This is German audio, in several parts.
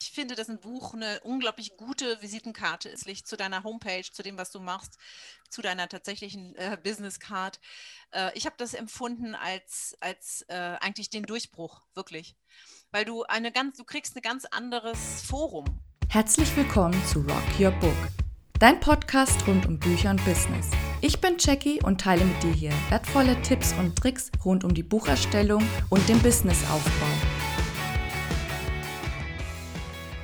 Ich finde, dass ein Buch eine unglaublich gute Visitenkarte ist, zu deiner Homepage, zu dem, was du machst, zu deiner tatsächlichen äh, Business Card. Äh, ich habe das empfunden als, als äh, eigentlich den Durchbruch, wirklich. Weil du eine ganz, du kriegst ein ganz anderes Forum. Herzlich willkommen zu Rock Your Book, dein Podcast rund um Bücher und Business. Ich bin Jackie und teile mit dir hier wertvolle Tipps und Tricks rund um die Bucherstellung und den Businessaufbau.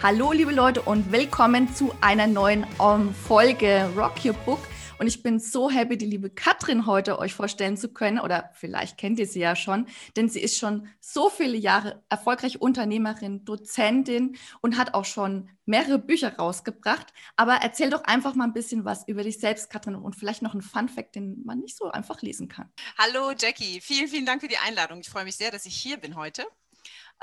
Hallo liebe Leute und willkommen zu einer neuen um, ähm, Folge Rock Your Book. Und ich bin so happy, die liebe Katrin heute euch vorstellen zu können. Oder vielleicht kennt ihr sie ja schon, denn sie ist schon so viele Jahre erfolgreiche Unternehmerin, Dozentin und hat auch schon mehrere Bücher rausgebracht. Aber erzähl doch einfach mal ein bisschen was über dich selbst, Katrin, und vielleicht noch einen Fun Fact, den man nicht so einfach lesen kann. Hallo Jackie, vielen, vielen Dank für die Einladung. Ich freue mich sehr, dass ich hier bin heute.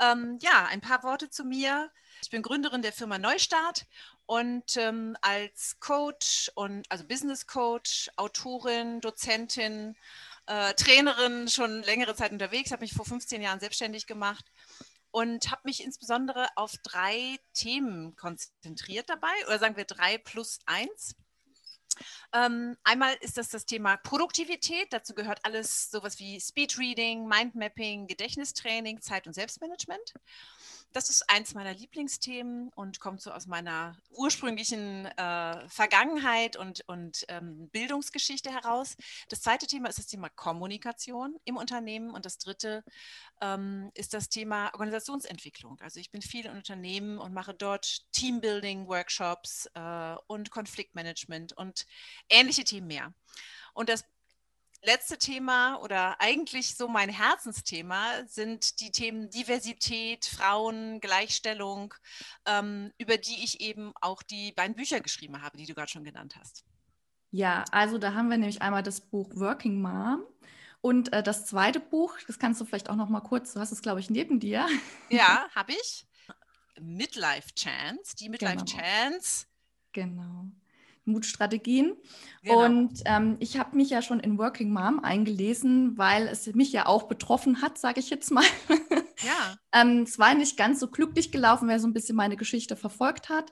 Ähm, ja, ein paar Worte zu mir. Ich bin Gründerin der Firma Neustart und ähm, als Coach und also Business Coach, Autorin, Dozentin, äh, Trainerin schon längere Zeit unterwegs, habe mich vor 15 Jahren selbstständig gemacht und habe mich insbesondere auf drei Themen konzentriert dabei, oder sagen wir drei plus eins. Ähm, einmal ist das das Thema Produktivität. Dazu gehört alles sowas wie Speedreading, Mindmapping, Gedächtnistraining, Zeit- und Selbstmanagement das ist eins meiner Lieblingsthemen und kommt so aus meiner ursprünglichen äh, Vergangenheit und, und ähm, Bildungsgeschichte heraus. Das zweite Thema ist das Thema Kommunikation im Unternehmen und das dritte ähm, ist das Thema Organisationsentwicklung. Also ich bin viel in Unternehmen und mache dort Teambuilding-Workshops äh, und Konfliktmanagement und ähnliche Themen mehr. Und das letzte Thema oder eigentlich so mein Herzensthema sind die Themen Diversität, Frauen, Gleichstellung, ähm, über die ich eben auch die beiden Bücher geschrieben habe, die du gerade schon genannt hast. Ja, also da haben wir nämlich einmal das Buch Working Mom und äh, das zweite Buch, das kannst du vielleicht auch noch mal kurz, du hast es glaube ich neben dir. Ja, habe ich. Midlife Chance, die Midlife genau. Chance. Genau. Mutstrategien. Genau. Und ähm, ich habe mich ja schon in Working Mom eingelesen, weil es mich ja auch betroffen hat, sage ich jetzt mal. Ja. ähm, es war nicht ganz so glücklich gelaufen, wer so ein bisschen meine Geschichte verfolgt hat.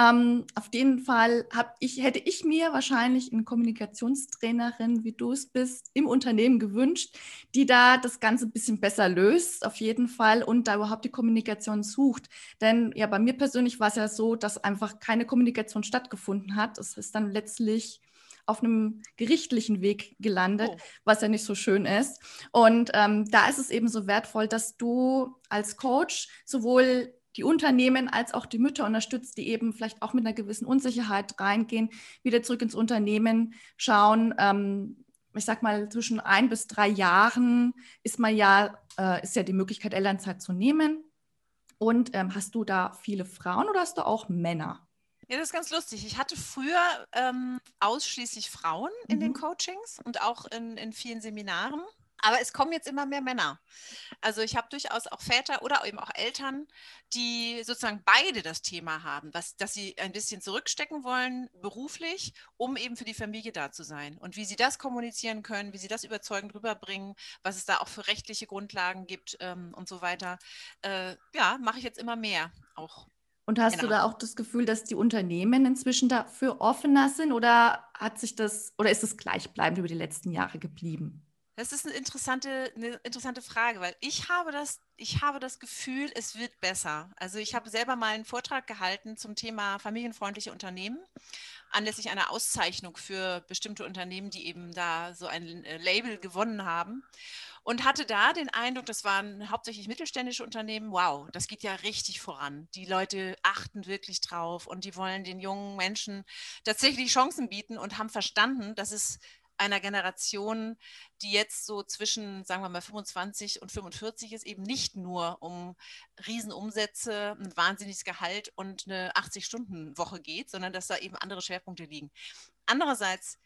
Ähm, auf jeden Fall ich, hätte ich mir wahrscheinlich eine Kommunikationstrainerin, wie du es bist, im Unternehmen gewünscht, die da das Ganze ein bisschen besser löst, auf jeden Fall, und da überhaupt die Kommunikation sucht. Denn ja, bei mir persönlich war es ja so, dass einfach keine Kommunikation stattgefunden hat. Es ist dann letztlich auf einem gerichtlichen Weg gelandet, oh. was ja nicht so schön ist. Und ähm, da ist es eben so wertvoll, dass du als Coach sowohl die Unternehmen als auch die Mütter unterstützt, die eben vielleicht auch mit einer gewissen Unsicherheit reingehen, wieder zurück ins Unternehmen schauen. Ähm, ich sag mal, zwischen ein bis drei Jahren ist man ja, äh, ist ja die Möglichkeit, Elternzeit zu nehmen. Und ähm, hast du da viele Frauen oder hast du auch Männer? Ja, das ist ganz lustig. Ich hatte früher ähm, ausschließlich Frauen in mhm. den Coachings und auch in, in vielen Seminaren. Aber es kommen jetzt immer mehr Männer. Also ich habe durchaus auch Väter oder eben auch Eltern, die sozusagen beide das Thema haben, was, dass sie ein bisschen zurückstecken wollen beruflich, um eben für die Familie da zu sein. Und wie sie das kommunizieren können, wie sie das überzeugend rüberbringen, was es da auch für rechtliche Grundlagen gibt ähm, und so weiter, äh, ja, mache ich jetzt immer mehr auch und hast genau. du da auch das Gefühl, dass die Unternehmen inzwischen dafür offener sind oder hat sich das oder ist es gleichbleibend über die letzten Jahre geblieben? Das ist eine interessante, eine interessante Frage, weil ich habe, das, ich habe das Gefühl, es wird besser. Also ich habe selber mal einen Vortrag gehalten zum Thema familienfreundliche Unternehmen, anlässlich einer Auszeichnung für bestimmte Unternehmen, die eben da so ein äh, Label gewonnen haben und hatte da den Eindruck, das waren hauptsächlich mittelständische Unternehmen, wow, das geht ja richtig voran. Die Leute achten wirklich drauf und die wollen den jungen Menschen tatsächlich Chancen bieten und haben verstanden, dass es einer Generation, die jetzt so zwischen, sagen wir mal, 25 und 45 ist, eben nicht nur um Riesenumsätze, ein wahnsinniges Gehalt und eine 80-Stunden-Woche geht, sondern dass da eben andere Schwerpunkte liegen. Andererseits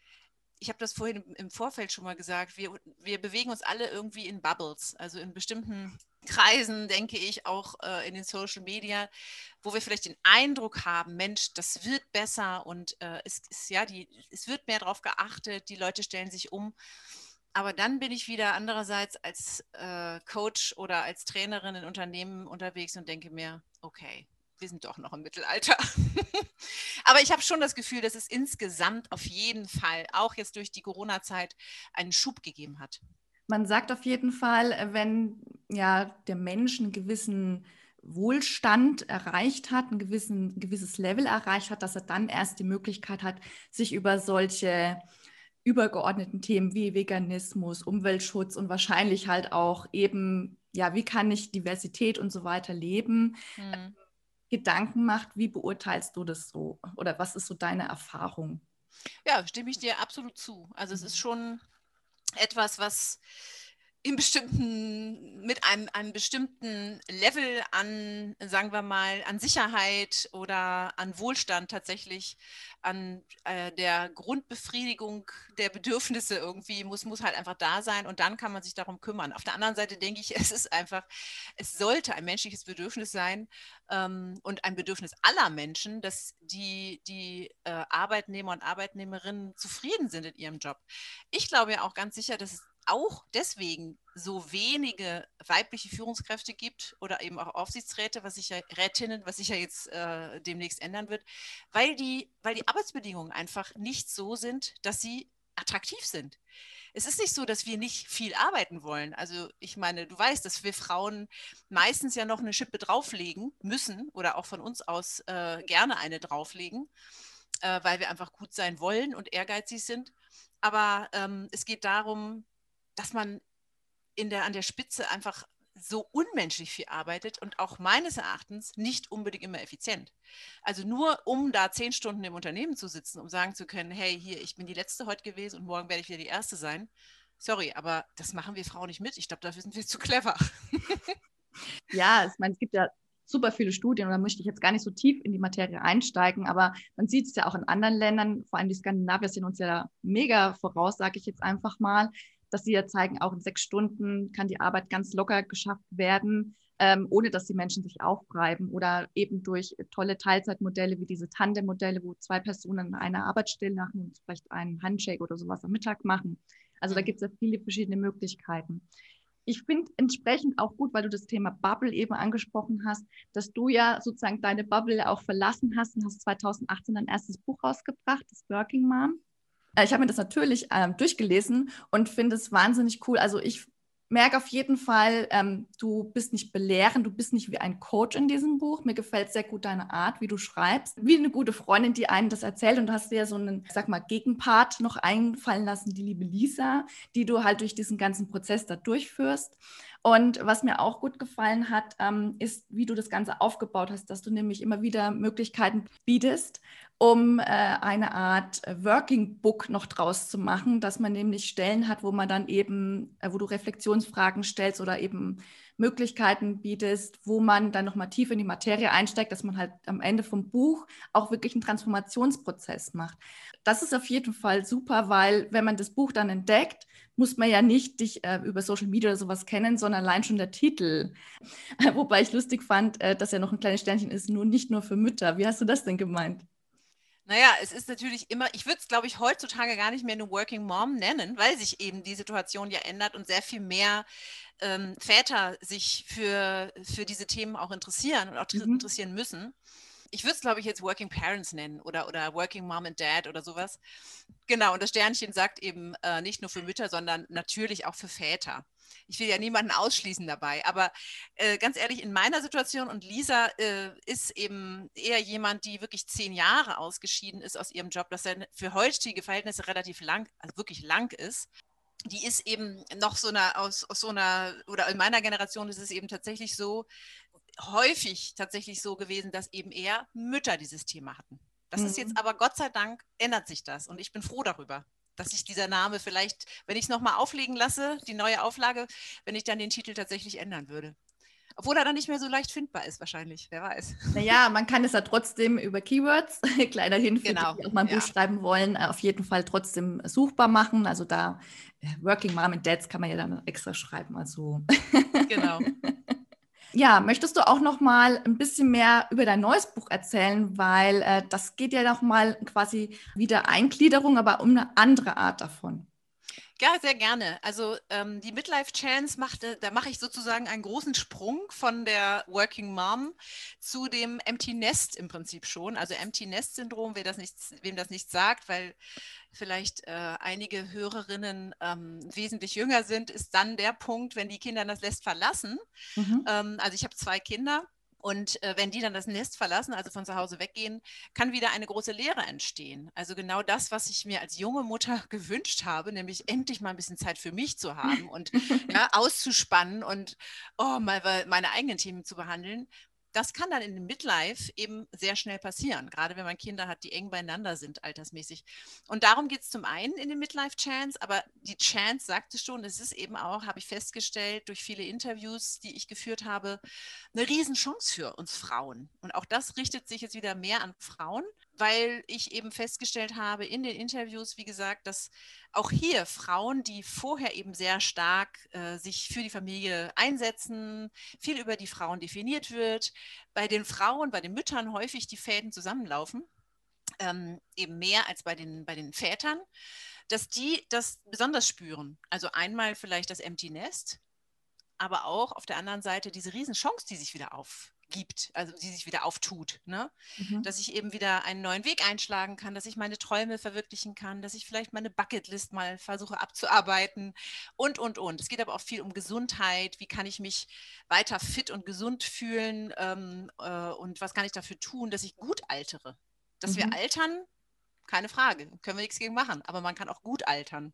ich habe das vorhin im Vorfeld schon mal gesagt, wir, wir bewegen uns alle irgendwie in Bubbles, also in bestimmten Kreisen, denke ich, auch äh, in den Social Media, wo wir vielleicht den Eindruck haben, Mensch, das wird besser und äh, es, ist, ja, die, es wird mehr darauf geachtet, die Leute stellen sich um. Aber dann bin ich wieder andererseits als äh, Coach oder als Trainerin in Unternehmen unterwegs und denke mir, okay, wir sind doch noch im Mittelalter. Aber ich habe schon das Gefühl, dass es insgesamt auf jeden Fall, auch jetzt durch die Corona-Zeit, einen Schub gegeben hat. Man sagt auf jeden Fall, wenn ja der Mensch einen gewissen Wohlstand erreicht hat, ein, gewissen, ein gewisses Level erreicht hat, dass er dann erst die Möglichkeit hat, sich über solche übergeordneten Themen wie Veganismus, Umweltschutz und wahrscheinlich halt auch eben, ja, wie kann ich Diversität und so weiter leben, mhm. Gedanken macht. Wie beurteilst du das so? Oder was ist so deine Erfahrung? Ja, stimme ich dir absolut zu. Also es ist schon etwas, was in bestimmten, mit einem, einem bestimmten Level an, sagen wir mal, an Sicherheit oder an Wohlstand tatsächlich, an äh, der Grundbefriedigung der Bedürfnisse irgendwie muss, muss halt einfach da sein und dann kann man sich darum kümmern. Auf der anderen Seite denke ich, es ist einfach, es sollte ein menschliches Bedürfnis sein ähm, und ein Bedürfnis aller Menschen, dass die, die äh, Arbeitnehmer und Arbeitnehmerinnen zufrieden sind in ihrem Job. Ich glaube ja auch ganz sicher, dass es auch deswegen so wenige weibliche Führungskräfte gibt oder eben auch Aufsichtsräte, was sich ja Rätinnen, was sich ja jetzt äh, demnächst ändern wird, weil die, weil die Arbeitsbedingungen einfach nicht so sind, dass sie attraktiv sind. Es ist nicht so, dass wir nicht viel arbeiten wollen. Also ich meine, du weißt, dass wir Frauen meistens ja noch eine Schippe drauflegen müssen oder auch von uns aus äh, gerne eine drauflegen, äh, weil wir einfach gut sein wollen und ehrgeizig sind. Aber ähm, es geht darum, dass man in der, an der Spitze einfach so unmenschlich viel arbeitet und auch meines Erachtens nicht unbedingt immer effizient. Also nur um da zehn Stunden im Unternehmen zu sitzen, um sagen zu können, hey, hier, ich bin die Letzte heute gewesen und morgen werde ich wieder die Erste sein. Sorry, aber das machen wir Frauen nicht mit. Ich glaube, dafür sind wir zu clever. ja, ich meine, es gibt ja super viele Studien und da möchte ich jetzt gar nicht so tief in die Materie einsteigen, aber man sieht es ja auch in anderen Ländern, vor allem die Skandinavier sind uns ja mega voraus, sage ich jetzt einfach mal dass sie ja zeigen, auch in sechs Stunden kann die Arbeit ganz locker geschafft werden, ähm, ohne dass die Menschen sich aufreiben oder eben durch tolle Teilzeitmodelle wie diese Tandem-Modelle, wo zwei Personen eine Arbeitsstelle machen und vielleicht einen Handshake oder sowas am Mittag machen. Also da mhm. gibt es ja viele verschiedene Möglichkeiten. Ich finde entsprechend auch gut, weil du das Thema Bubble eben angesprochen hast, dass du ja sozusagen deine Bubble auch verlassen hast und hast 2018 dein erstes Buch rausgebracht, das Working Mom. Äh, ich habe mir das natürlich ähm, durchgelesen und finde es wahnsinnig cool. Also ich merke auf jeden Fall, ähm, du bist nicht belehrend, du bist nicht wie ein Coach in diesem Buch. Mir gefällt sehr gut deine Art, wie du schreibst. Wie eine gute Freundin, die einen das erzählt und du hast dir so einen, sag mal, Gegenpart noch einfallen lassen, die liebe Lisa, die du halt durch diesen ganzen Prozess da durchführst. Und was mir auch gut gefallen hat, ähm, ist, wie du das Ganze aufgebaut hast, dass du nämlich immer wieder Möglichkeiten bietest, um äh, eine Art äh, Working Book noch draus zu machen, dass man nämlich Stellen hat, wo man dann eben, äh, wo du Reflexionsfragen stellst oder eben Möglichkeiten bietest, wo man dann nochmal tief in die Materie einsteigt, dass man halt am Ende vom Buch auch wirklich einen Transformationsprozess macht. Das ist auf jeden Fall super, weil wenn man das Buch dann entdeckt, muss man ja nicht dich äh, über Social Media oder sowas kennen, sondern allein schon der Titel. Wobei ich lustig fand, äh, dass er noch ein kleines Sternchen ist, nur nicht nur für Mütter. Wie hast du das denn gemeint? Naja, es ist natürlich immer, ich würde es, glaube ich, heutzutage gar nicht mehr eine Working Mom nennen, weil sich eben die Situation ja ändert und sehr viel mehr ähm, Väter sich für, für diese Themen auch interessieren und auch mhm. interessieren müssen. Ich würde es, glaube ich, jetzt Working Parents nennen oder, oder Working Mom and Dad oder sowas. Genau, und das Sternchen sagt eben äh, nicht nur für Mütter, sondern natürlich auch für Väter ich will ja niemanden ausschließen dabei, aber äh, ganz ehrlich, in meiner Situation und Lisa äh, ist eben eher jemand, die wirklich zehn Jahre ausgeschieden ist aus ihrem Job, dass er für heutige Verhältnisse relativ lang, also wirklich lang ist die ist eben noch so eine aus, aus so einer, oder in meiner Generation ist es eben tatsächlich so, häufig tatsächlich so gewesen, dass eben eher Mütter dieses Thema hatten. Das mhm. ist jetzt mhm. aber Gott sei Dank ändert sich das und ich bin froh darüber dass sich dieser Name vielleicht, wenn ich es nochmal auflegen lasse, die neue Auflage, wenn ich dann den Titel tatsächlich ändern würde. Obwohl er dann nicht mehr so leicht findbar ist, wahrscheinlich, wer weiß. Naja, man kann es ja trotzdem über Keywords, kleiner Hinweis, genau. die auch mal ein ja. Buch schreiben wollen, äh, auf jeden Fall trotzdem suchbar machen. Also da äh, Working Mom and Dads kann man ja dann extra schreiben. Also genau. Ja, möchtest du auch noch mal ein bisschen mehr über dein neues Buch erzählen, weil äh, das geht ja noch mal quasi wieder Eingliederung, aber um eine andere Art davon. Ja, sehr gerne. Also ähm, die Midlife Chance machte, da mache ich sozusagen einen großen Sprung von der Working Mom zu dem Empty Nest im Prinzip schon. Also Empty Nest Syndrom, wer das nicht, wem das nicht sagt, weil vielleicht äh, einige Hörerinnen ähm, wesentlich jünger sind, ist dann der Punkt, wenn die Kinder das Nest verlassen. Mhm. Ähm, also ich habe zwei Kinder und äh, wenn die dann das Nest verlassen, also von zu Hause weggehen, kann wieder eine große Leere entstehen. Also genau das, was ich mir als junge Mutter gewünscht habe, nämlich endlich mal ein bisschen Zeit für mich zu haben und ja, auszuspannen und oh, mal meine eigenen Themen zu behandeln, das kann dann in dem Midlife eben sehr schnell passieren, gerade wenn man Kinder hat, die eng beieinander sind, altersmäßig. Und darum geht es zum einen in den Midlife Chance, aber die Chance sagte schon, es ist eben auch, habe ich festgestellt, durch viele Interviews, die ich geführt habe, eine Riesenchance für uns Frauen. Und auch das richtet sich jetzt wieder mehr an Frauen, weil ich eben festgestellt habe in den Interviews, wie gesagt, dass auch hier Frauen, die vorher eben sehr stark äh, sich für die Familie einsetzen, viel über die Frauen definiert wird, bei den Frauen, bei den Müttern häufig die Fäden zusammenlaufen, ähm, eben mehr als bei den, bei den Vätern, dass die das besonders spüren. Also einmal vielleicht das Empty Nest, aber auch auf der anderen Seite diese Riesenchance, die sich wieder auf, gibt, also die sich wieder auftut. Ne? Mhm. Dass ich eben wieder einen neuen Weg einschlagen kann, dass ich meine Träume verwirklichen kann, dass ich vielleicht meine Bucketlist mal versuche abzuarbeiten und, und, und. Es geht aber auch viel um Gesundheit. Wie kann ich mich weiter fit und gesund fühlen ähm, äh, und was kann ich dafür tun, dass ich gut altere? Dass mhm. wir altern, keine Frage, können wir nichts gegen machen, aber man kann auch gut altern.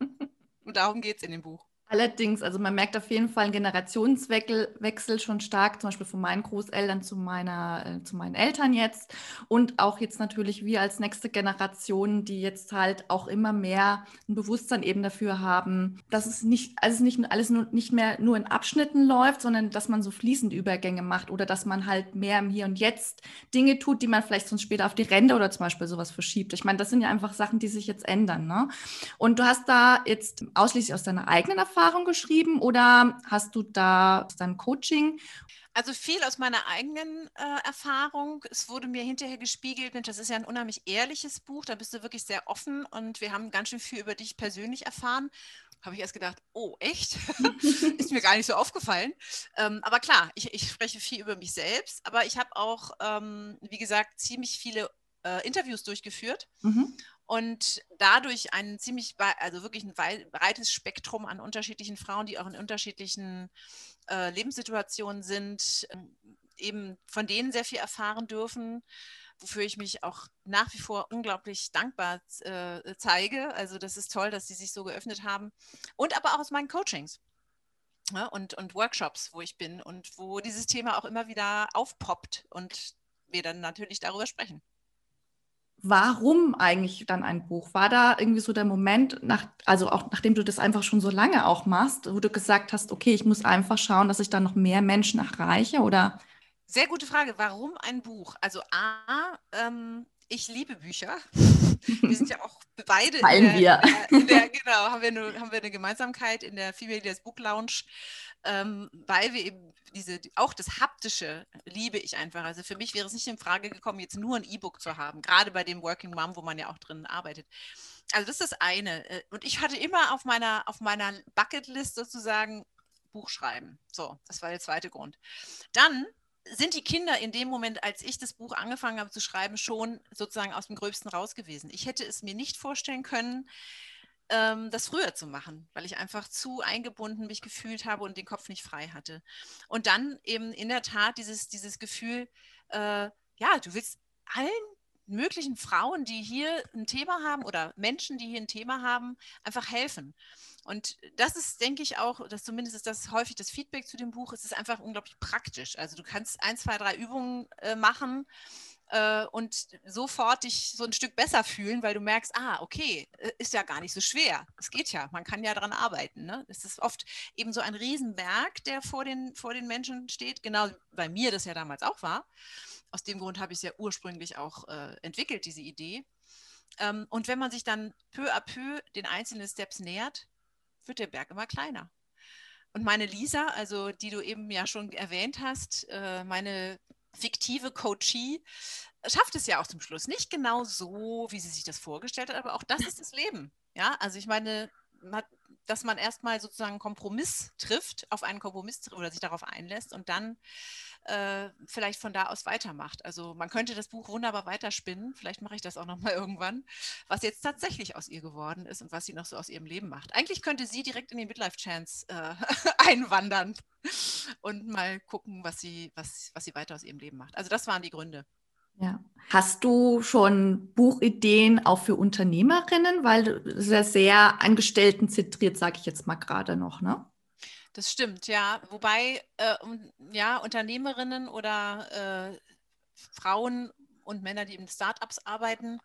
und darum geht es in dem Buch. Allerdings, also man merkt auf jeden Fall einen Generationswechsel schon stark, zum Beispiel von meinen Großeltern zu, meiner, äh, zu meinen Eltern jetzt und auch jetzt natürlich wir als nächste Generation, die jetzt halt auch immer mehr ein Bewusstsein eben dafür haben, dass es nicht, also nicht alles nur, nicht mehr nur in Abschnitten läuft, sondern dass man so fließend Übergänge macht oder dass man halt mehr im Hier und Jetzt Dinge tut, die man vielleicht sonst später auf die Rente oder zum Beispiel sowas verschiebt. Ich meine, das sind ja einfach Sachen, die sich jetzt ändern. Ne? Und du hast da jetzt ausschließlich aus deiner eigenen Erfahrung Erfahrung geschrieben oder hast du da dein Coaching? Also viel aus meiner eigenen äh, Erfahrung. Es wurde mir hinterher gespiegelt, Mensch, das ist ja ein unheimlich ehrliches Buch, da bist du wirklich sehr offen und wir haben ganz schön viel über dich persönlich erfahren. Habe ich erst gedacht, oh, echt? ist mir gar nicht so aufgefallen. Ähm, aber klar, ich, ich, spreche viel über mich selbst, aber ich habe auch, ähm, wie gesagt, ziemlich viele äh, Interviews durchgeführt. Mhm und dadurch ein ziemlich, also wirklich ein breites Spektrum an unterschiedlichen Frauen, die auch in unterschiedlichen äh, Lebenssituationen sind, äh, eben von denen sehr viel erfahren dürfen, wofür ich mich auch nach wie vor unglaublich dankbar äh, zeige. Also das ist toll, dass sie sich so geöffnet haben. Und aber auch aus meinen Coachings. Ja, ne, und, und Workshops, wo ich bin und wo dieses Thema auch immer wieder aufpoppt und wir dann natürlich darüber sprechen warum eigentlich dann ein Buch? War da irgendwie so der Moment, nach, also auch nachdem du das einfach schon so lange auch machst, wo du gesagt hast, okay, ich muss einfach schauen, dass ich da noch mehr Menschen erreiche oder? Sehr gute Frage. Warum ein Buch? Also A, ähm, ich liebe Bücher. Wir sind ja auch beide in der, wir. In der, genau, haben wir, eine, haben wir eine Gemeinsamkeit in der Female Leaders Book Lounge, ähm, weil wir eben diese, auch das Haptische liebe ich einfach. Also für mich wäre es nicht in Frage gekommen, jetzt nur ein E-Book zu haben, gerade bei dem Working Mom, wo man ja auch drin arbeitet. Also das ist das eine. Äh, und ich hatte immer auf meiner, auf meiner Bucketlist sozusagen Buch schreiben. So, das war der zweite Grund. Dann sind die Kinder in dem Moment, als ich das Buch angefangen habe zu schreiben, schon sozusagen aus dem Gröbsten raus gewesen. Ich hätte es mir nicht vorstellen können, ähm, das früher zu machen, weil ich einfach zu eingebunden mich gefühlt habe und den Kopf nicht frei hatte. Und dann eben in der Tat dieses, dieses Gefühl, äh, ja, du willst allen möglichen Frauen, die hier ein Thema haben oder Menschen, die hier ein Thema haben, einfach helfen. Und das ist, denke ich, auch, dass zumindest ist das häufig das Feedback zu dem Buch, es ist einfach unglaublich praktisch. Also du kannst ein, zwei, drei Übungen äh, machen äh, und sofort dich so ein Stück besser fühlen, weil du merkst, ah, okay, äh, ist ja gar nicht so schwer. Es geht ja, man kann ja daran arbeiten. Ne? Es ist oft eben so ein Riesenberg, der vor den, vor den Menschen steht, genau bei mir das ja damals auch war. Aus dem Grund habe ich es ja ursprünglich auch äh, entwickelt, diese Idee. Ähm, und wenn man sich dann peu à peu den einzelnen Steps nähert, wird der Berg immer kleiner. Und meine Lisa, also die du eben ja schon erwähnt hast, äh, meine fiktive Coachie, schafft es ja auch zum Schluss. Nicht genau so, wie sie sich das vorgestellt hat, aber auch das ist das Leben. Ja, also ich meine, dass man erstmal sozusagen einen Kompromiss trifft, auf einen Kompromiss oder sich darauf einlässt und dann äh, vielleicht von da aus weitermacht. Also man könnte das Buch wunderbar weiterspinnen, vielleicht mache ich das auch nochmal irgendwann, was jetzt tatsächlich aus ihr geworden ist und was sie noch so aus ihrem Leben macht. Eigentlich könnte sie direkt in die Midlife Chance äh, einwandern und mal gucken, was sie, was, was sie weiter aus ihrem Leben macht. Also das waren die Gründe. Ja. Hast du schon Buchideen auch für Unternehmerinnen? Weil es ja sehr Angestellten zentriert, sage ich jetzt mal gerade noch, ne? Das stimmt, ja. Wobei, äh, ja, Unternehmerinnen oder äh, Frauen und Männer, die in Startups arbeiten,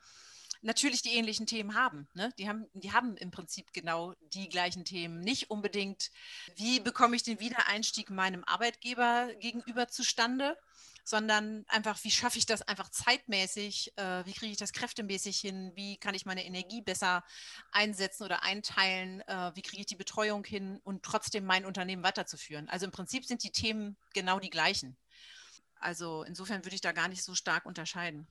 natürlich die ähnlichen Themen haben. Ne? Die haben. Die haben im Prinzip genau die gleichen Themen. Nicht unbedingt, wie bekomme ich den Wiedereinstieg meinem Arbeitgeber gegenüber zustande, sondern einfach, wie schaffe ich das einfach zeitmäßig, äh, wie kriege ich das kräftemäßig hin, wie kann ich meine Energie besser einsetzen oder einteilen, äh, wie kriege ich die Betreuung hin und trotzdem mein Unternehmen weiterzuführen. Also im Prinzip sind die Themen genau die gleichen. Also insofern würde ich da gar nicht so stark unterscheiden.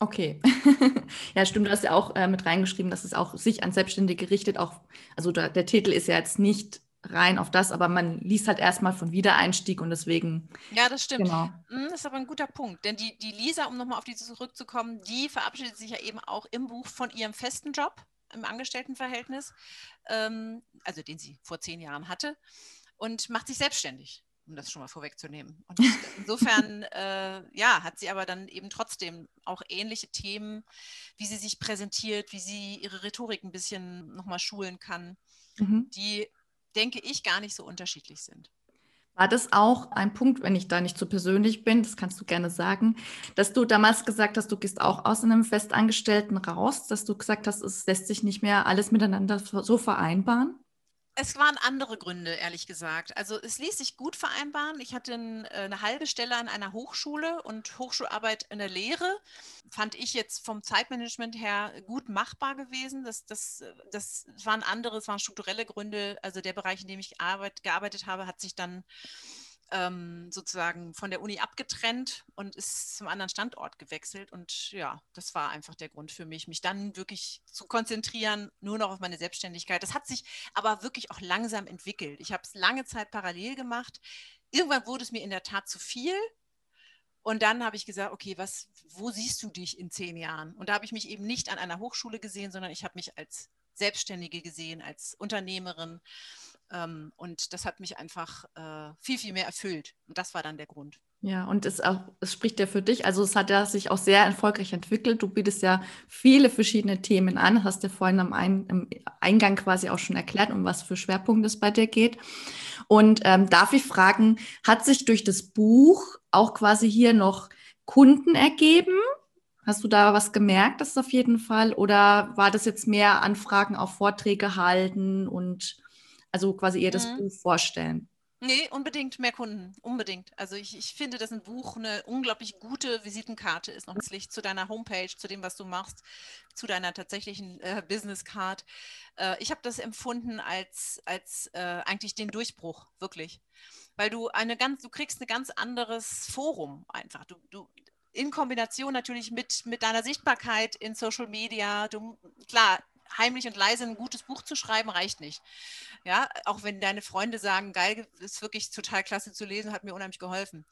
Okay. ja, stimmt. Du hast ja auch äh, mit reingeschrieben, dass es auch sich an Selbstständige richtet. Auch, also da, der Titel ist ja jetzt nicht rein auf das, aber man liest halt erstmal von Wiedereinstieg und deswegen. Ja, das stimmt. Genau. Hm, das ist aber ein guter Punkt, denn die, die Lisa, um nochmal auf die zurückzukommen, die verabschiedet sich ja eben auch im Buch von ihrem festen Job im Angestelltenverhältnis, ähm, also den sie vor zehn Jahren hatte, und macht sich selbstständig um das schon mal vorwegzunehmen. Und insofern, äh, ja, hat sie aber dann eben trotzdem auch ähnliche Themen, wie sie sich präsentiert, wie sie ihre Rhetorik ein bisschen nochmal schulen kann, mhm. die denke ich, gar nicht so unterschiedlich sind. War das auch ein Punkt, wenn ich da nicht so persönlich bin, das kannst du gerne sagen, dass du damals gesagt hast, du gehst auch aus einem Festangestellten raus, dass du gesagt hast, es lässt sich nicht mehr alles miteinander so vereinbaren? Es waren andere Gründe, ehrlich gesagt. Also es ließ sich gut vereinbaren. Ich hatte äh, eine halbe Stelle an einer Hochschule und Hochschularbeit in der Lehre. Fand ich jetzt vom Zeitmanagement her gut machbar gewesen. Das, das, das waren andere, es waren strukturelle Gründe. Also der Bereich, in dem ich arbeit, gearbeitet habe, hat sich dann ähm, sozusagen von der Uni abgetrennt und ist zum anderen Standort gewechselt. Und ja, das war einfach der Grund für mich, mich dann wirklich zu konzentrieren, nur noch auf meine Selbstständigkeit. Das hat sich aber wirklich auch langsam entwickelt. Ich habe es lange Zeit parallel gemacht. Irgendwann wurde es mir in der Tat zu viel. Und dann habe ich gesagt, okay, was, wo siehst du dich in zehn Jahren? Und da habe ich mich eben nicht an einer Hochschule gesehen, sondern ich habe mich als Selbstständige gesehen, als Unternehmerin und das hat mich einfach äh, viel, viel mehr erfüllt. Und das war dann der Grund. Ja, und es, auch, es spricht ja für dich. Also es hat ja sich auch sehr erfolgreich entwickelt. Du bietest ja viele verschiedene Themen an. Hast ja vorhin am Ein, im Eingang quasi auch schon erklärt, um was für Schwerpunkte es bei dir geht. Und ähm, darf ich fragen, hat sich durch das Buch auch quasi hier noch Kunden ergeben? Hast du da was gemerkt, das auf jeden Fall? Oder war das jetzt mehr Anfragen auf Vorträge halten und also quasi eher das mhm. Buch vorstellen. Nee, unbedingt mehr Kunden, unbedingt. Also ich, ich finde, dass ein Buch eine unglaublich gute Visitenkarte ist, noch Licht zu deiner Homepage, zu dem, was du machst, zu deiner tatsächlichen äh, Business Card. Äh, ich habe das empfunden als, als äh, eigentlich den Durchbruch, wirklich. Weil du eine ganz, du kriegst ein ganz anderes Forum einfach. Du, du, in Kombination natürlich mit, mit deiner Sichtbarkeit in Social Media. Du, klar, heimlich und leise ein gutes Buch zu schreiben, reicht nicht. Ja, auch wenn deine Freunde sagen, geil, ist wirklich total klasse zu lesen, hat mir unheimlich geholfen.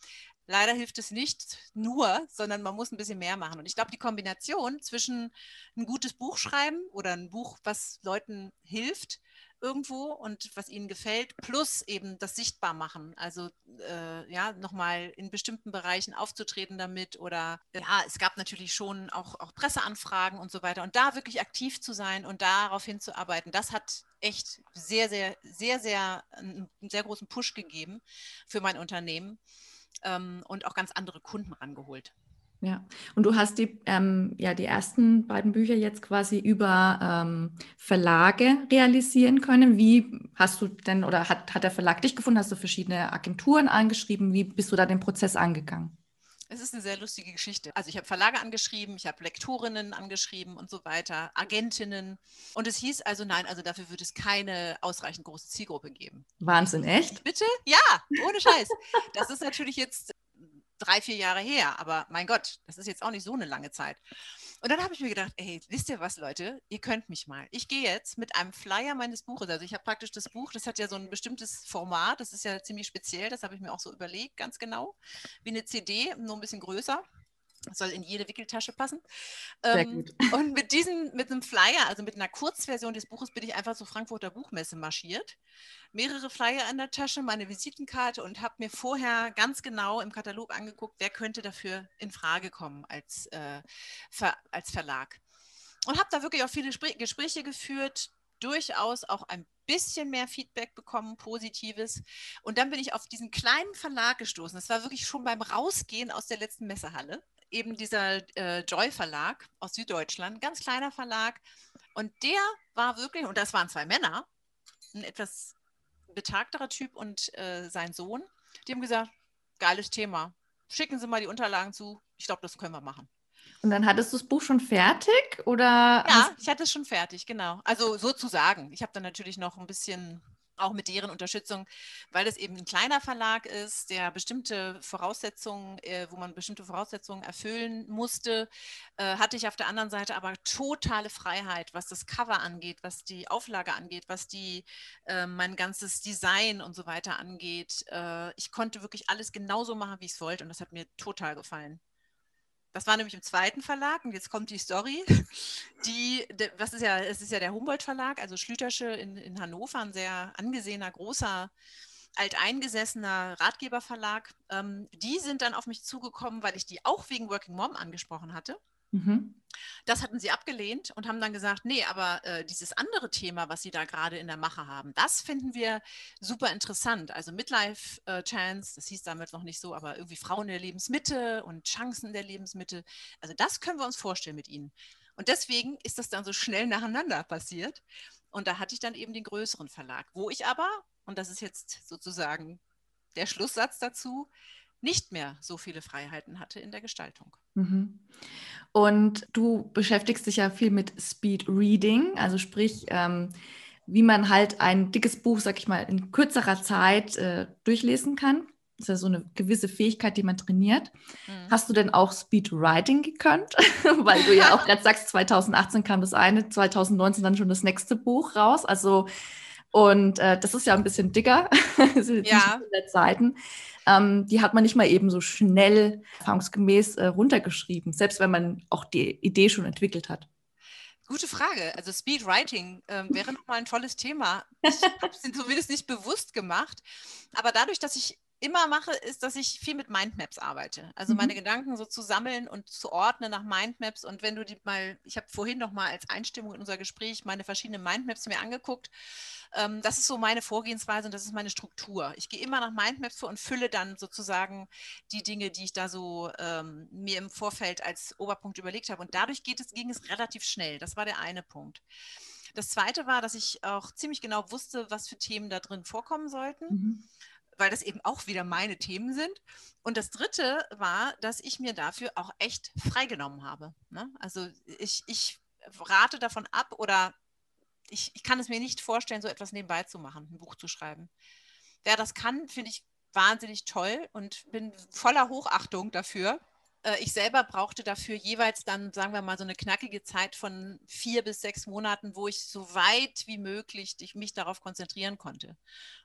Leider hilft es nicht nur, sondern man muss ein bisschen mehr machen. Und ich glaube, die Kombination zwischen ein gutes Buch schreiben oder ein Buch, was Leuten hilft, irgendwo und was ihnen gefällt, plus eben das sichtbar machen. Also äh, ja, nochmal in bestimmten Bereichen aufzutreten damit oder ja, es gab natürlich schon auch, auch Presseanfragen und so weiter. Und da wirklich aktiv zu sein und darauf hinzuarbeiten, das hat echt sehr, sehr, sehr, sehr einen sehr großen Push gegeben für mein Unternehmen ähm, und auch ganz andere Kunden rangeholt. Ja, und du hast die, ähm, ja, die ersten beiden Bücher jetzt quasi über ähm, Verlage realisieren können. Wie hast du denn oder hat, hat der Verlag dich gefunden? Hast du verschiedene Agenturen angeschrieben? Wie bist du da den Prozess angegangen? Es ist eine sehr lustige Geschichte. Also ich habe Verlage angeschrieben, ich habe Lektorinnen angeschrieben und so weiter, Agentinnen. Und es hieß also, nein, also dafür wird es keine ausreichend große Zielgruppe geben. Wahnsinn, echt? Bitte? Ja, ohne Scheiß. Das ist natürlich jetzt drei, vier Jahre her, aber mein Gott, das ist jetzt auch nicht so eine lange Zeit. Und dann habe ich mir gedacht, ey, wisst ihr was, Leute, ihr könnt mich mal. Ich gehe jetzt mit einem Flyer meines Buches, also ich habe praktisch das Buch, das hat ja so ein bestimmtes Format, das ist ja ziemlich speziell, das habe ich mir auch so überlegt, ganz genau, wie eine CD, nur ein bisschen größer. Das soll in jede Wickeltasche passen. Ähm, und mit diesem, mit einem Flyer, also mit einer Kurzversion des Buches, bin ich einfach zur Frankfurter Buchmesse marschiert. Mehrere Flyer in der Tasche, meine Visitenkarte und habe mir vorher ganz genau im Katalog angeguckt, wer könnte dafür in Frage kommen als, äh, Ver, als Verlag. Und habe da wirklich auch viele Spr Gespräche geführt, durchaus auch ein bisschen mehr Feedback bekommen, positives. Und dann bin ich auf diesen kleinen Verlag gestoßen. Das war wirklich schon beim Rausgehen aus der letzten Messehalle eben dieser äh, Joy Verlag aus Süddeutschland, ganz kleiner Verlag. Und der war wirklich, und das waren zwei Männer, ein etwas betagterer Typ und äh, sein Sohn, die haben gesagt, geiles Thema. Schicken Sie mal die Unterlagen zu. Ich glaube, das können wir machen. Und dann hattest du das Buch schon fertig oder? Ja, ich hatte es schon fertig, genau. Also sozusagen. Ich habe dann natürlich noch ein bisschen auch mit deren Unterstützung, weil es eben ein kleiner Verlag ist, der bestimmte Voraussetzungen, äh, wo man bestimmte Voraussetzungen erfüllen musste, äh, hatte ich auf der anderen Seite aber totale Freiheit, was das Cover angeht, was die Auflage angeht, was die, äh, mein ganzes Design und so weiter angeht. Äh, ich konnte wirklich alles genauso machen, wie ich es wollte und das hat mir total gefallen. Das war nämlich im zweiten Verlag und jetzt kommt die Story. Die, was ist ja, es ist ja der Humboldt Verlag, also Schlütersche in, in Hannover, ein sehr angesehener, großer, alteingesessener Ratgeberverlag. Ähm, die sind dann auf mich zugekommen, weil ich die auch wegen Working Mom angesprochen hatte. Mhm. Das hatten sie abgelehnt und haben dann gesagt, nee, aber äh, dieses andere Thema, was sie da gerade in der Mache haben, das finden wir super interessant. Also Midlife äh, Chance, das hieß damals noch nicht so, aber irgendwie Frauen der Lebensmitte und Chancen der Lebensmitte. Also das können wir uns vorstellen mit ihnen. Und deswegen ist das dann so schnell nacheinander passiert. Und da hatte ich dann eben den größeren Verlag, wo ich aber, und das ist jetzt sozusagen der Schlusssatz dazu, nicht mehr so viele Freiheiten hatte in der Gestaltung. Mhm. Und du beschäftigst dich ja viel mit Speed Reading, also sprich, ähm, wie man halt ein dickes Buch, sag ich mal, in kürzerer Zeit äh, durchlesen kann. Das ist ja so eine gewisse Fähigkeit, die man trainiert. Mhm. Hast du denn auch Speed Writing gekönnt? Weil du ja auch gerade sagst, 2018 kam das eine, 2019 dann schon das nächste Buch raus. Also, und äh, das ist ja ein bisschen dicker, ja. Seiten ähm, die hat man nicht mal eben so schnell erfahrungsgemäß äh, runtergeschrieben, selbst wenn man auch die Idee schon entwickelt hat. Gute Frage. Also Speedwriting ähm, wäre nochmal ein tolles Thema. Ich habe es zumindest nicht bewusst gemacht. Aber dadurch, dass ich immer mache, ist, dass ich viel mit Mindmaps arbeite. Also mhm. meine Gedanken so zu sammeln und zu ordnen nach Mindmaps. Und wenn du die mal, ich habe vorhin noch mal als Einstimmung in unser Gespräch meine verschiedenen Mindmaps mir angeguckt. Ähm, das ist so meine Vorgehensweise und das ist meine Struktur. Ich gehe immer nach Mindmaps vor und fülle dann sozusagen die Dinge, die ich da so ähm, mir im Vorfeld als Oberpunkt überlegt habe. Und dadurch geht es, ging es relativ schnell. Das war der eine Punkt. Das zweite war, dass ich auch ziemlich genau wusste, was für Themen da drin vorkommen sollten. Mhm weil das eben auch wieder meine Themen sind. Und das Dritte war, dass ich mir dafür auch echt freigenommen habe. Ne? Also ich, ich rate davon ab oder ich, ich kann es mir nicht vorstellen, so etwas nebenbei zu machen, ein Buch zu schreiben. Wer das kann, finde ich wahnsinnig toll und bin voller Hochachtung dafür. Äh, ich selber brauchte dafür jeweils dann, sagen wir mal, so eine knackige Zeit von vier bis sechs Monaten, wo ich so weit wie möglich mich darauf konzentrieren konnte.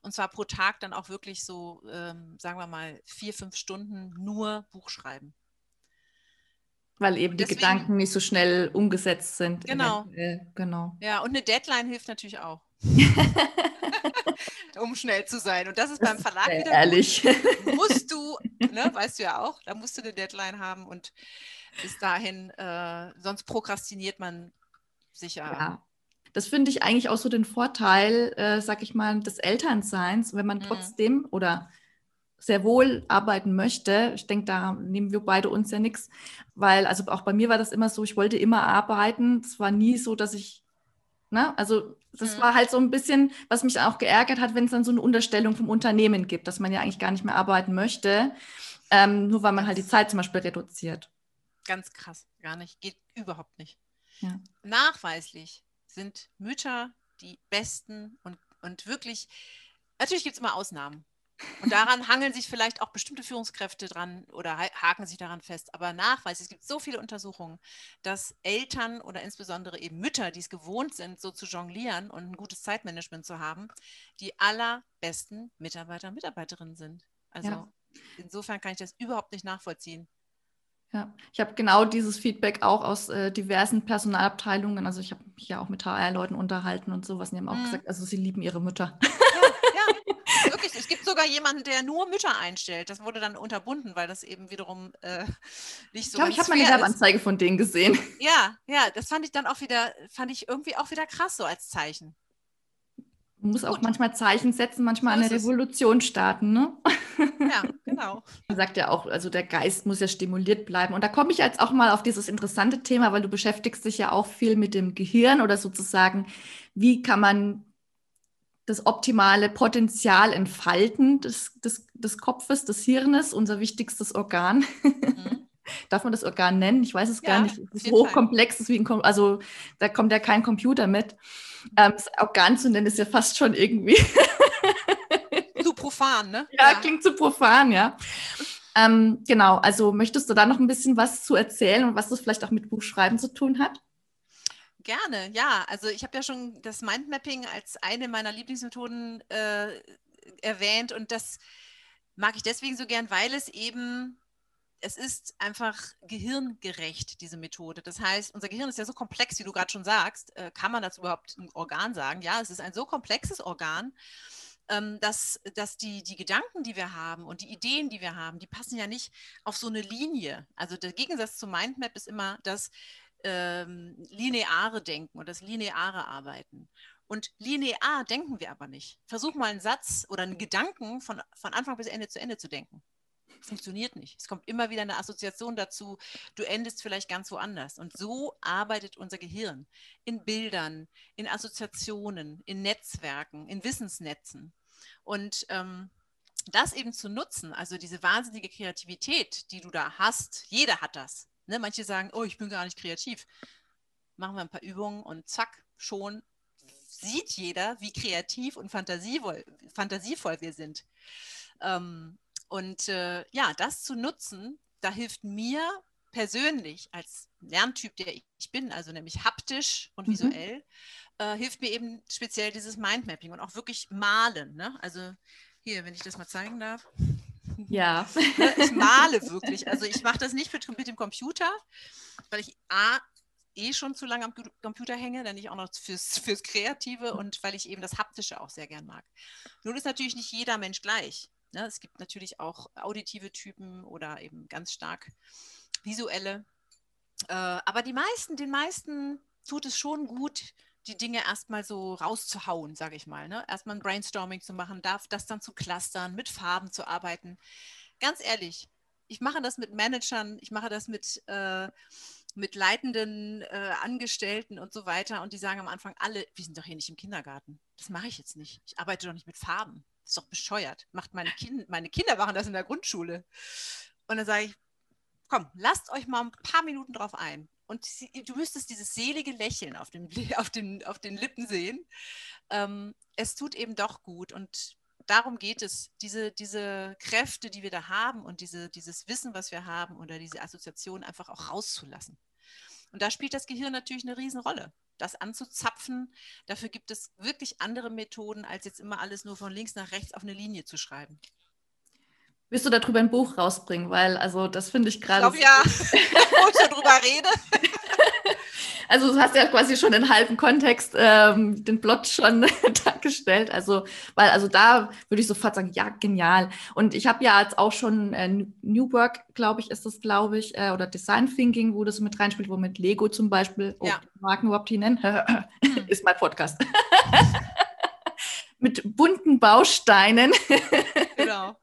Und zwar pro Tag dann auch wirklich so, ähm, sagen wir mal, vier, fünf Stunden nur Buch schreiben. Weil eben Deswegen, die Gedanken nicht so schnell umgesetzt sind. Genau. genau. Ja, und eine Deadline hilft natürlich auch. um schnell zu sein. Und das ist beim Verlag wieder ehrlich. Gut. Musst du, ne, weißt du ja auch, da musst du eine Deadline haben und bis dahin, äh, sonst prokrastiniert man sicher. Ja. Das finde ich eigentlich auch so den Vorteil, äh, sag ich mal, des Elternseins, wenn man mhm. trotzdem oder sehr wohl arbeiten möchte. Ich denke, da nehmen wir beide uns ja nichts, weil also auch bei mir war das immer so, ich wollte immer arbeiten. Es war nie so, dass ich Ne? Also das mhm. war halt so ein bisschen, was mich auch geärgert hat, wenn es dann so eine Unterstellung vom Unternehmen gibt, dass man ja eigentlich gar nicht mehr arbeiten möchte, ähm, nur weil man halt die Zeit zum Beispiel reduziert. Ganz krass, gar nicht, geht überhaupt nicht. Ja. Nachweislich sind Mütter die besten und, und wirklich, natürlich gibt es immer Ausnahmen. Und daran hangeln sich vielleicht auch bestimmte Führungskräfte dran oder haken sich daran fest. Aber Nachweis, es gibt so viele Untersuchungen, dass Eltern oder insbesondere eben Mütter, die es gewohnt sind, so zu jonglieren und ein gutes Zeitmanagement zu haben, die allerbesten Mitarbeiter und Mitarbeiterinnen sind. Also ja. insofern kann ich das überhaupt nicht nachvollziehen. Ja, ich habe genau dieses Feedback auch aus äh, diversen Personalabteilungen. Also ich habe mich ja auch mit HR-Leuten unterhalten und sowas. Und die haben auch mhm. gesagt, also sie lieben ihre Mütter. Ja, ja, wirklich. Es gibt sogar jemanden, der nur Mütter einstellt. Das wurde dann unterbunden, weil das eben wiederum äh, nicht so. Ich glaube, ich habe mal eine Werbeanzeige von denen gesehen. Ja, ja, das fand ich dann auch wieder, fand ich irgendwie auch wieder krass so als Zeichen. Man muss auch manchmal Zeichen setzen, manchmal eine Revolution starten, ne? Ja, genau. Man sagt ja auch, also der Geist muss ja stimuliert bleiben. Und da komme ich jetzt auch mal auf dieses interessante Thema, weil du beschäftigst dich ja auch viel mit dem Gehirn oder sozusagen, wie kann man das optimale Potenzial entfalten des, des, des Kopfes, des Hirnes, unser wichtigstes Organ. Mhm. Darf man das Organ nennen? Ich weiß es ja, gar nicht. Es ist hochkomplex, ist wie ein, also da kommt ja kein Computer mit. Ähm, das Organ zu nennen ist ja fast schon irgendwie. zu profan, ne? Ja, ja, klingt zu profan, ja. Ähm, genau, also möchtest du da noch ein bisschen was zu erzählen und was das vielleicht auch mit Buchschreiben zu tun hat? Gerne, ja. Also ich habe ja schon das Mindmapping als eine meiner Lieblingsmethoden äh, erwähnt und das mag ich deswegen so gern, weil es eben es ist einfach gehirngerecht, diese Methode. Das heißt, unser Gehirn ist ja so komplex, wie du gerade schon sagst. Äh, kann man das überhaupt ein Organ sagen? Ja, es ist ein so komplexes Organ, ähm, dass, dass die, die Gedanken, die wir haben und die Ideen, die wir haben, die passen ja nicht auf so eine Linie. Also der Gegensatz zum Mindmap ist immer das ähm, lineare Denken und das lineare Arbeiten. Und linear denken wir aber nicht. Versuch mal einen Satz oder einen Gedanken von, von Anfang bis Ende zu Ende zu denken funktioniert nicht. Es kommt immer wieder eine Assoziation dazu, du endest vielleicht ganz woanders. Und so arbeitet unser Gehirn in Bildern, in Assoziationen, in Netzwerken, in Wissensnetzen. Und ähm, das eben zu nutzen, also diese wahnsinnige Kreativität, die du da hast, jeder hat das. Ne? Manche sagen, oh, ich bin gar nicht kreativ. Machen wir ein paar Übungen und zack, schon sieht jeder, wie kreativ und fantasievoll, fantasievoll wir sind. Ähm, und äh, ja, das zu nutzen, da hilft mir persönlich als Lerntyp, der ich bin, also nämlich haptisch und mhm. visuell, äh, hilft mir eben speziell dieses Mindmapping und auch wirklich malen. Ne? Also hier, wenn ich das mal zeigen darf. Ja. Ne, ich male wirklich. Also ich mache das nicht mit, dem Computer, weil ich A, eh schon zu lange am Computer hänge, dann nicht auch noch fürs, fürs Kreative und weil ich eben das Haptische auch sehr gern mag. Nun ist natürlich nicht jeder Mensch gleich. Ne? Es gibt natürlich auch auditive Typen oder eben ganz stark visuelle. Äh, aber die meisten, den meisten tut es schon gut, die Dinge erstmal so rauszuhauen, sage ich mal. Ne? Erstmal ein Brainstorming zu machen, darf das dann zu clustern, mit Farben zu arbeiten. Ganz ehrlich, ich mache das mit Managern, ich mache das mit, äh, mit leitenden äh, Angestellten und so weiter. Und die sagen am Anfang alle, wir sind doch hier nicht im Kindergarten. Das mache ich jetzt nicht. Ich arbeite doch nicht mit Farben. Das ist doch bescheuert. Macht meine, kind, meine Kinder machen das in der Grundschule. Und dann sage ich, komm, lasst euch mal ein paar Minuten drauf ein. Und du müsstest dieses selige Lächeln auf den, auf den, auf den Lippen sehen. Ähm, es tut eben doch gut. Und darum geht es, diese, diese Kräfte, die wir da haben und diese, dieses Wissen, was wir haben oder diese Assoziation einfach auch rauszulassen. Und da spielt das Gehirn natürlich eine Riesenrolle das anzuzapfen. Dafür gibt es wirklich andere Methoden, als jetzt immer alles nur von links nach rechts auf eine Linie zu schreiben. Willst du darüber ein Buch rausbringen? Weil, also, das finde ich gerade. Ich glaube ja, wo ich darüber rede. Also du hast ja quasi schon den halben Kontext, ähm, den Plot schon dargestellt. Also, weil, also da würde ich sofort sagen, ja, genial. Und ich habe ja jetzt auch schon äh, New Work, glaube ich, ist das, glaube ich, äh, oder Design Thinking, wo das mit reinspielt, wo mit Lego zum Beispiel, oh, ja. Marken überhaupt hier nennen, ist mein Podcast. mit bunten Bausteinen. genau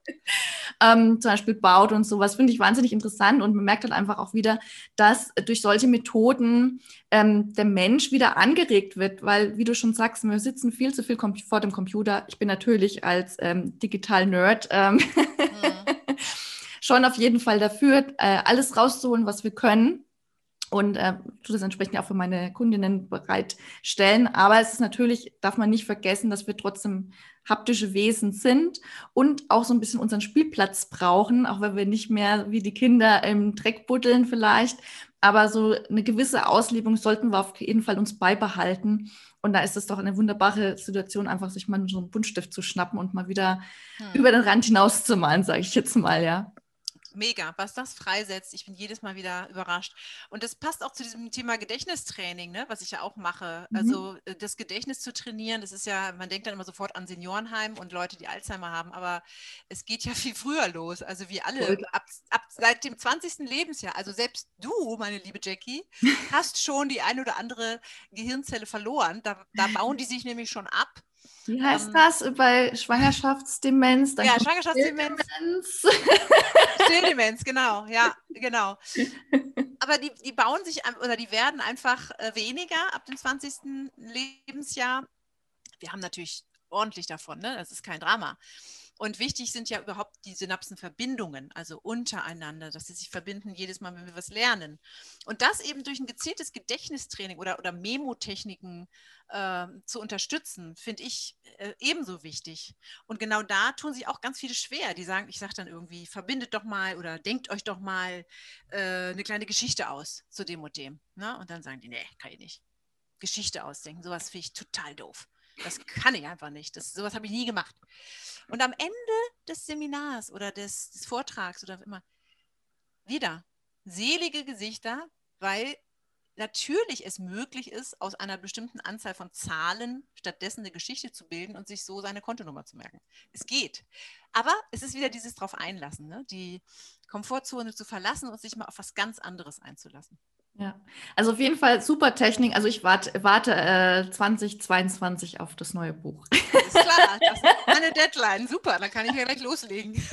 ähm, zum Beispiel baut und sowas, finde ich wahnsinnig interessant und man merkt dann einfach auch wieder, dass durch solche Methoden ähm, der Mensch wieder angeregt wird, weil, wie du schon sagst, wir sitzen viel zu viel vor dem Computer. Ich bin natürlich als ähm, Digital-Nerd ähm, mhm. schon auf jeden Fall dafür, äh, alles rauszuholen, was wir können und äh, tue das entsprechend auch für meine Kundinnen bereitstellen. Aber es ist natürlich, darf man nicht vergessen, dass wir trotzdem haptische Wesen sind und auch so ein bisschen unseren Spielplatz brauchen, auch wenn wir nicht mehr wie die Kinder im Dreck buddeln vielleicht. Aber so eine gewisse Auslebung sollten wir auf jeden Fall uns beibehalten. Und da ist es doch eine wunderbare Situation, einfach sich mal so einen Buntstift zu schnappen und mal wieder hm. über den Rand hinaus zu malen, sage ich jetzt mal, ja mega, was das freisetzt. Ich bin jedes Mal wieder überrascht. Und das passt auch zu diesem Thema Gedächtnistraining, ne, was ich ja auch mache. Mhm. Also äh, das Gedächtnis zu trainieren, das ist ja, man denkt dann immer sofort an Seniorenheim und Leute, die Alzheimer haben, aber es geht ja viel früher los. Also wie alle, ab, ab seit dem 20. Lebensjahr. Also selbst du, meine liebe Jackie, hast schon die eine oder andere Gehirnzelle verloren. Da, da bauen die sich nämlich schon ab. Wie heißt ähm, das bei Schwangerschaftsdemenz? Ja, Schwangerschaftsdemenz. Stilldemenz, genau, ja, genau. Aber die, die bauen sich oder die werden einfach äh, weniger ab dem 20. Lebensjahr. Wir haben natürlich ordentlich davon, ne? das ist kein Drama. Und wichtig sind ja überhaupt die Synapsenverbindungen, also untereinander, dass sie sich verbinden jedes Mal, wenn wir was lernen. Und das eben durch ein gezieltes Gedächtnistraining oder, oder Memotechniken äh, zu unterstützen, finde ich äh, ebenso wichtig. Und genau da tun sich auch ganz viele schwer. Die sagen, ich sage dann irgendwie, verbindet doch mal oder denkt euch doch mal äh, eine kleine Geschichte aus zu dem und dem. Ne? Und dann sagen die, nee, kann ich nicht. Geschichte ausdenken, sowas finde ich total doof. Das kann ich einfach nicht. Das, sowas habe ich nie gemacht. Und am Ende des Seminars oder des, des Vortrags oder immer wieder selige Gesichter, weil natürlich es möglich ist, aus einer bestimmten Anzahl von Zahlen stattdessen eine Geschichte zu bilden und sich so seine Kontonummer zu merken. Es geht. Aber es ist wieder dieses drauf einlassen, ne? die Komfortzone zu verlassen und sich mal auf was ganz anderes einzulassen. Ja, also auf jeden Fall super Technik. Also ich warte, warte äh, 2022 auf das neue Buch. Ist klar, das ist meine Deadline. Super, dann kann ich ja gleich loslegen.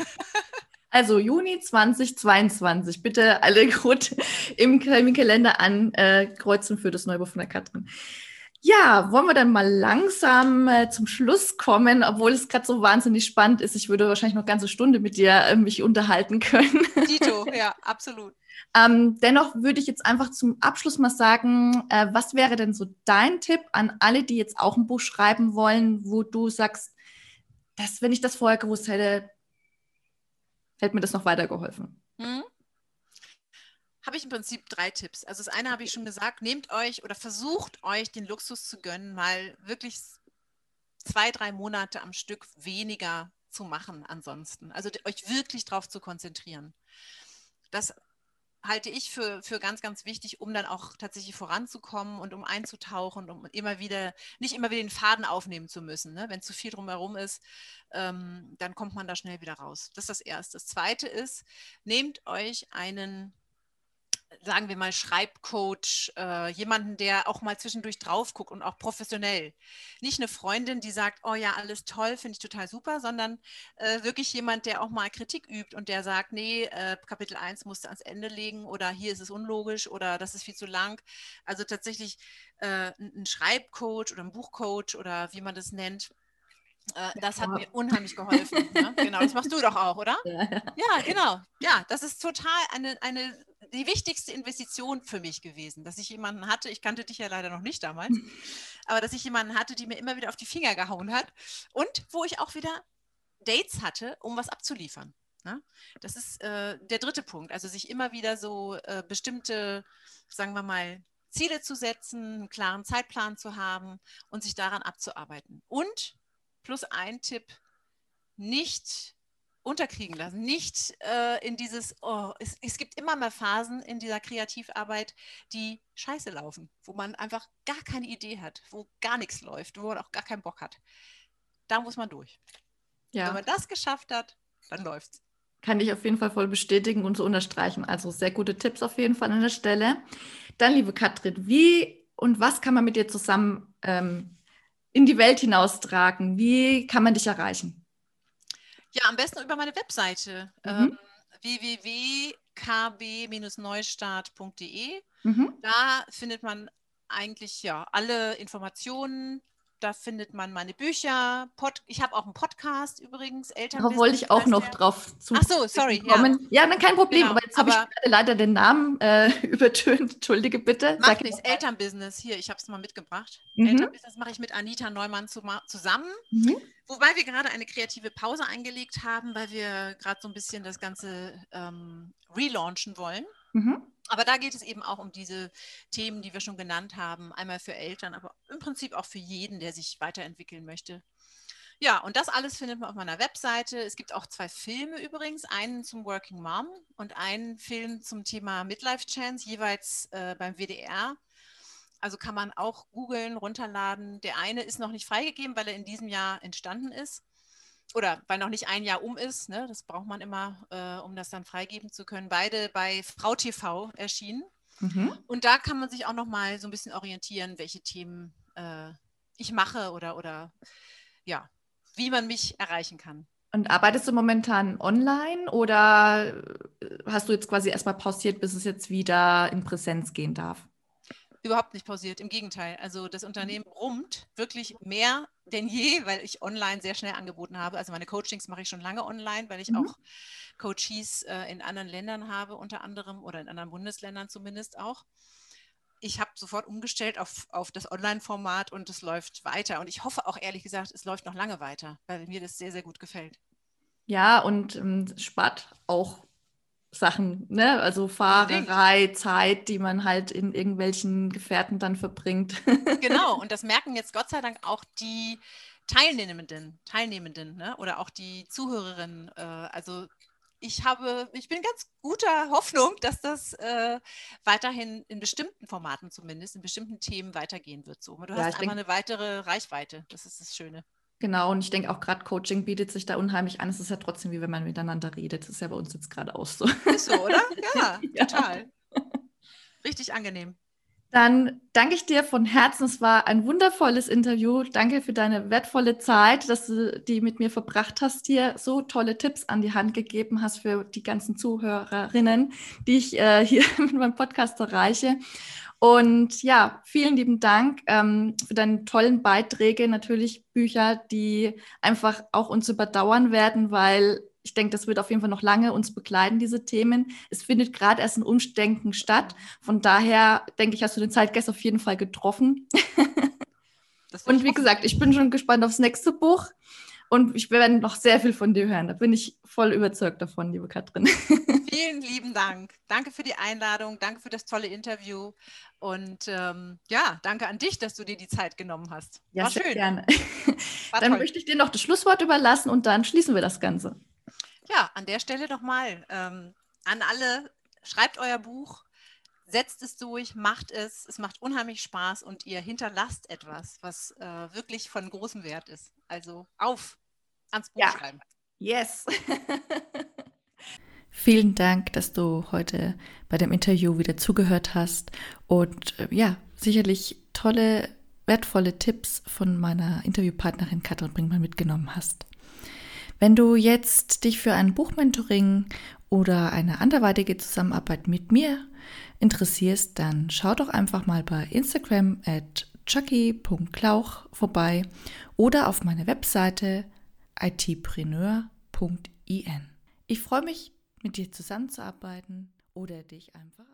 Also Juni 2022. Bitte alle gut im Kalender ankreuzen für das neue Buch von der Katrin. Ja, wollen wir dann mal langsam äh, zum Schluss kommen, obwohl es gerade so wahnsinnig spannend ist. Ich würde wahrscheinlich noch eine ganze Stunde mit dir äh, mich unterhalten können. Dito, ja, absolut. Ähm, dennoch würde ich jetzt einfach zum Abschluss mal sagen, äh, was wäre denn so dein Tipp an alle, die jetzt auch ein Buch schreiben wollen, wo du sagst, dass, wenn ich das vorher gewusst hätte, hätte mir das noch weitergeholfen? Hm? Habe ich im Prinzip drei Tipps. Also das eine habe ich schon gesagt, nehmt euch oder versucht euch den Luxus zu gönnen, mal wirklich zwei, drei Monate am Stück weniger zu machen ansonsten. Also euch wirklich darauf zu konzentrieren. Das halte ich für, für ganz, ganz wichtig, um dann auch tatsächlich voranzukommen und um einzutauchen, um immer wieder, nicht immer wieder den Faden aufnehmen zu müssen. Ne? Wenn zu viel drumherum ist, ähm, dann kommt man da schnell wieder raus. Das ist das Erste. Das Zweite ist, nehmt euch einen sagen wir mal, Schreibcoach, äh, jemanden, der auch mal zwischendurch drauf guckt und auch professionell. Nicht eine Freundin, die sagt, oh ja, alles toll, finde ich total super, sondern äh, wirklich jemand, der auch mal Kritik übt und der sagt, nee, äh, Kapitel 1 musst du ans Ende legen oder hier ist es unlogisch oder das ist viel zu lang. Also tatsächlich äh, ein Schreibcoach oder ein Buchcoach oder wie man das nennt, äh, das hat mir unheimlich geholfen. Ne? Genau, das machst du doch auch, oder? Ja. ja, genau. Ja, das ist total eine, eine die wichtigste Investition für mich gewesen, dass ich jemanden hatte, ich kannte dich ja leider noch nicht damals, aber dass ich jemanden hatte, die mir immer wieder auf die Finger gehauen hat und wo ich auch wieder Dates hatte, um was abzuliefern. Ne? Das ist äh, der dritte Punkt, also sich immer wieder so äh, bestimmte, sagen wir mal, Ziele zu setzen, einen klaren Zeitplan zu haben und sich daran abzuarbeiten. Und plus ein Tipp, nicht unterkriegen lassen. Nicht äh, in dieses, oh, es, es, gibt immer mal Phasen in dieser Kreativarbeit, die scheiße laufen, wo man einfach gar keine Idee hat, wo gar nichts läuft, wo man auch gar keinen Bock hat. Da muss man durch. Ja. Wenn man das geschafft hat, dann läuft's. Kann ich auf jeden Fall voll bestätigen und so unterstreichen. Also sehr gute Tipps auf jeden Fall an der Stelle. Dann, liebe Katrin, wie und was kann man mit dir zusammen ähm, in die Welt hinaustragen? Wie kann man dich erreichen? Ja, am besten über meine Webseite mhm. ähm, www.kb-neustart.de. Mhm. Da findet man eigentlich ja alle Informationen, Da findet man meine Bücher. Pod ich habe auch einen Podcast übrigens. Eltern. Da wollte ich auch noch der. drauf zu. Ach so, sorry. Kommen. Ja, ja kein Problem. Genau. Aber jetzt habe ich leider den Namen äh, übertönt. Entschuldige bitte. Mach Sag nichts. Elternbusiness. Hier, ich habe es mal mitgebracht. Mhm. Elternbusiness mache ich mit Anita Neumann zu, zusammen. Mhm. Wobei wir gerade eine kreative Pause eingelegt haben, weil wir gerade so ein bisschen das Ganze ähm, relaunchen wollen. Mhm. Aber da geht es eben auch um diese Themen, die wir schon genannt haben. Einmal für Eltern, aber im Prinzip auch für jeden, der sich weiterentwickeln möchte. Ja, und das alles findet man auf meiner Webseite. Es gibt auch zwei Filme übrigens, einen zum Working Mom und einen Film zum Thema Midlife Chance, jeweils äh, beim WDR. Also kann man auch googeln, runterladen. Der eine ist noch nicht freigegeben, weil er in diesem Jahr entstanden ist oder weil noch nicht ein Jahr um ist, ne, das braucht man immer, äh, um das dann freigeben zu können, beide bei Frau TV erschienen. Mhm. Und da kann man sich auch noch mal so ein bisschen orientieren, welche Themen äh, ich mache oder, oder ja, wie man mich erreichen kann. Und arbeitest du momentan online oder äh, hast du jetzt quasi erstmal pausiert, bis es jetzt wieder in Präsenz gehen darf? Überhaupt nicht pausiert, im Gegenteil. Also das Unternehmen brummt wirklich mehr denn je, weil ich online sehr schnell angeboten habe. Also meine Coachings mache ich schon lange online, weil ich mhm. auch Coaches äh, in anderen Ländern habe, unter anderem oder in anderen Bundesländern zumindest auch. Ich habe sofort umgestellt auf, auf das Online-Format und es läuft weiter. Und ich hoffe auch ehrlich gesagt, es läuft noch lange weiter, weil mir das sehr, sehr gut gefällt. Ja, und ähm, spart auch Sachen, ne? Also Fahrerei, Zeit, die man halt in irgendwelchen Gefährten dann verbringt. genau, und das merken jetzt Gott sei Dank auch die Teilnehmenden, Teilnehmenden, ne? Oder auch die Zuhörerinnen. Äh, also ich habe, ich bin ganz guter Hoffnung, dass das äh, weiterhin in bestimmten Formaten zumindest, in bestimmten Themen weitergehen wird. So. Du ja, hast einfach eine weitere Reichweite. Das ist das Schöne. Genau, und ich denke auch gerade Coaching bietet sich da unheimlich an. Es ist ja trotzdem wie wenn man miteinander redet. Das ist ja bei uns jetzt gerade auch so. Ist so, oder? Ja, ja, total. Richtig angenehm. Dann danke ich dir von Herzen. Es war ein wundervolles Interview. Danke für deine wertvolle Zeit, dass du die mit mir verbracht hast, hier so tolle Tipps an die Hand gegeben hast für die ganzen Zuhörerinnen, die ich äh, hier mit meinem Podcast erreiche. Und ja, vielen lieben Dank ähm, für deine tollen Beiträge, natürlich Bücher, die einfach auch uns überdauern werden, weil ich denke, das wird auf jeden Fall noch lange uns begleiten, diese Themen. Es findet gerade erst ein Umdenken statt. Von daher denke ich, hast du den Zeitgeist auf jeden Fall getroffen. Und wie gesagt, ich bin schon gespannt aufs nächste Buch. Und ich werde noch sehr viel von dir hören. Da bin ich voll überzeugt davon, liebe Katrin. Vielen lieben Dank. Danke für die Einladung. Danke für das tolle Interview. Und ähm, ja, danke an dich, dass du dir die Zeit genommen hast. Ja, War sehr schön. gerne. War dann toll. möchte ich dir noch das Schlusswort überlassen und dann schließen wir das Ganze. Ja, an der Stelle nochmal ähm, an alle, schreibt euer Buch, setzt es durch, macht es. Es macht unheimlich Spaß und ihr hinterlasst etwas, was äh, wirklich von großem Wert ist. Also auf ans Buch ja. schreiben. Yes. Vielen Dank, dass du heute bei dem Interview wieder zugehört hast und äh, ja, sicherlich tolle, wertvolle Tipps von meiner Interviewpartnerin Katrin Brinkmann mitgenommen hast. Wenn du jetzt dich für ein Buchmentoring oder eine anderweitige Zusammenarbeit mit mir interessierst, dann schau doch einfach mal bei Instagram at chucky.klauch vorbei oder auf meine Webseite itpreneur.in. Ich freue mich, mit dir zusammenzuarbeiten oder dich einfach